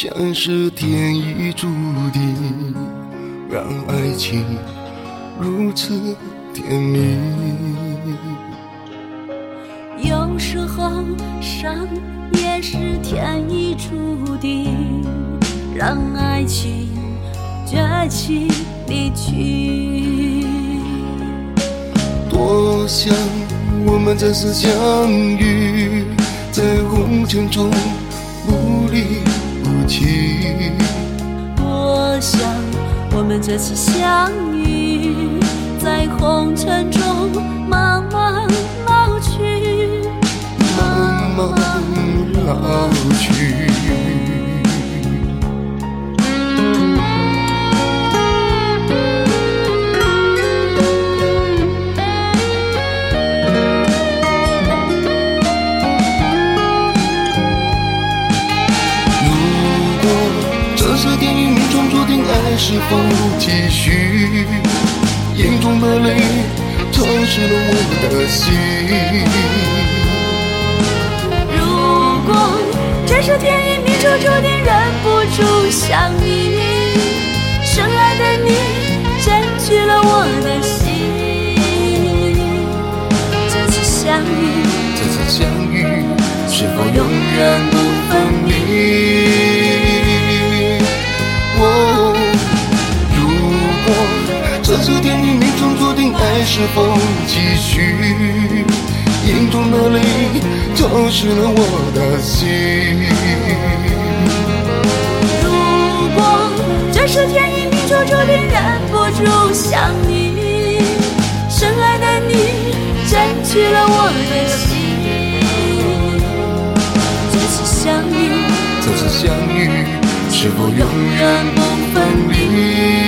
像是天意注定，让爱情如此甜蜜。有时候伤也是天意注定，让爱情绝情离去。多想我们再次相遇，在红尘中不离不弃。多想我们这次相遇，在红尘中慢慢老去，慢慢老去。是否继续？眼中的泪潮湿了我的心。如果这是天意命中注定，忍不住想你，深爱的你占据了我的心。这次相遇，这次相遇是否永远不分离？是否继续？眼中的泪潮湿了我的心。如果这是天意命中注定，忍不住想你，深爱的你占据了我的心。这次相遇，这次相遇是否永远不分离？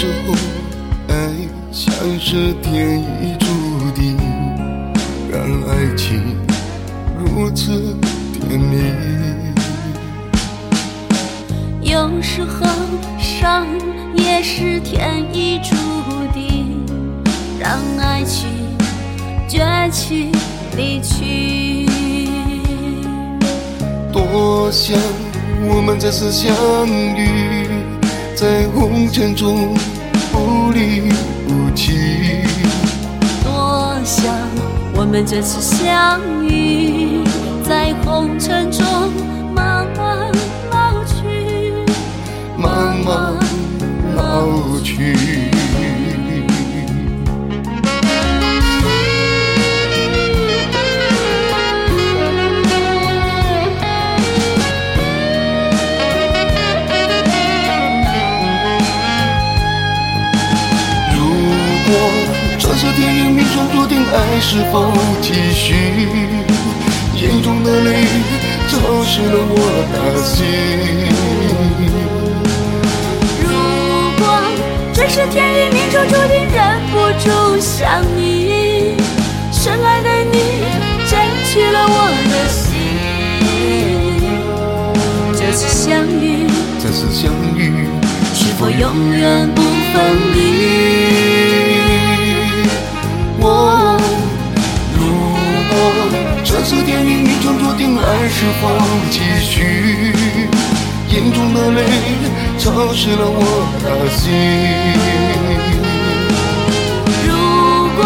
有时候，爱像是天意注定，让爱情如此甜蜜。有时候伤也是天意注定，让爱情崛起离去。多想我们再次相遇，在红尘中不离不弃。多想我们这次相遇，在红尘中是否继续？眼中的泪潮湿了我的心。如果这是天意命中注定，忍不住想你，深爱的你占据了我的心。这次相遇，这次相遇是否永远不分离？我这天意，命中注定，爱是否继续？眼中的泪，潮湿了我的心。如果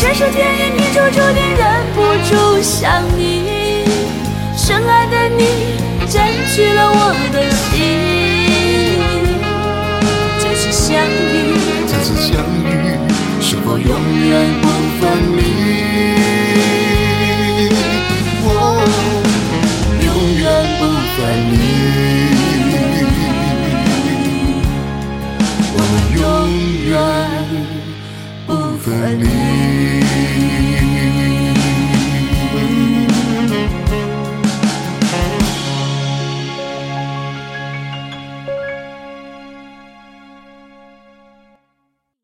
这是天意，命中注定，忍不住想你。深爱的你，占据了我的心。只是想。